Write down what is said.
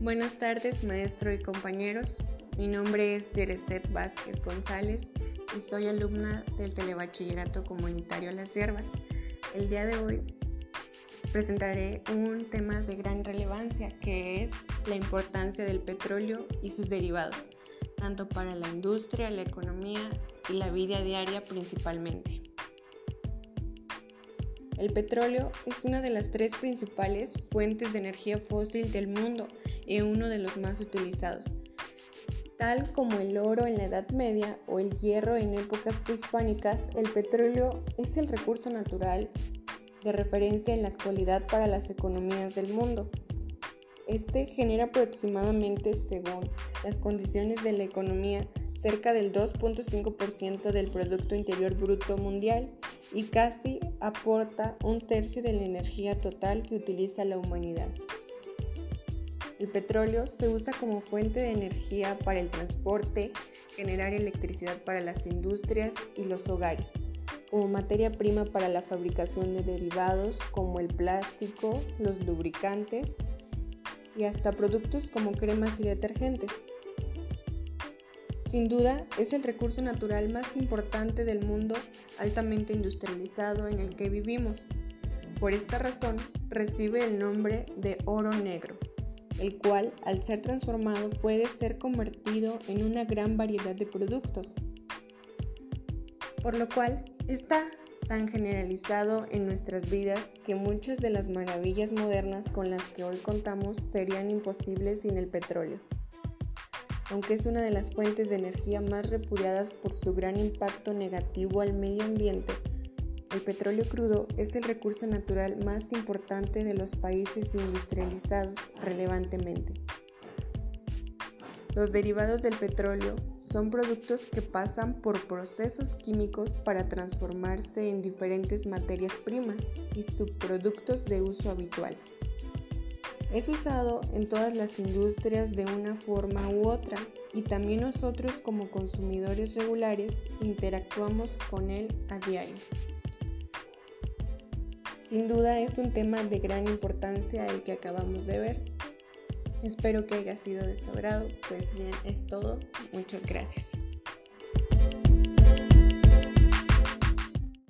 Buenas tardes, maestro y compañeros. Mi nombre es Yereset Vázquez González y soy alumna del Telebachillerato Comunitario Las Hierbas. El día de hoy presentaré un tema de gran relevancia que es la importancia del petróleo y sus derivados, tanto para la industria, la economía y la vida diaria principalmente. El petróleo es una de las tres principales fuentes de energía fósil del mundo y uno de los más utilizados. Tal como el oro en la Edad Media o el hierro en épocas prehispánicas, el petróleo es el recurso natural de referencia en la actualidad para las economías del mundo. Este genera aproximadamente, según las condiciones de la economía, cerca del 2.5% del Producto Interior Bruto Mundial y casi aporta un tercio de la energía total que utiliza la humanidad. El petróleo se usa como fuente de energía para el transporte, generar electricidad para las industrias y los hogares, como materia prima para la fabricación de derivados como el plástico, los lubricantes y hasta productos como cremas y detergentes. Sin duda, es el recurso natural más importante del mundo altamente industrializado en el que vivimos. Por esta razón, recibe el nombre de oro negro, el cual, al ser transformado, puede ser convertido en una gran variedad de productos. Por lo cual, está tan generalizado en nuestras vidas que muchas de las maravillas modernas con las que hoy contamos serían imposibles sin el petróleo aunque es una de las fuentes de energía más repudiadas por su gran impacto negativo al medio ambiente, el petróleo crudo es el recurso natural más importante de los países industrializados relevantemente. Los derivados del petróleo son productos que pasan por procesos químicos para transformarse en diferentes materias primas y subproductos de uso habitual. Es usado en todas las industrias de una forma u otra y también nosotros como consumidores regulares interactuamos con él a diario. Sin duda es un tema de gran importancia el que acabamos de ver. Espero que haya sido de su agrado. Pues bien, es todo. Muchas gracias.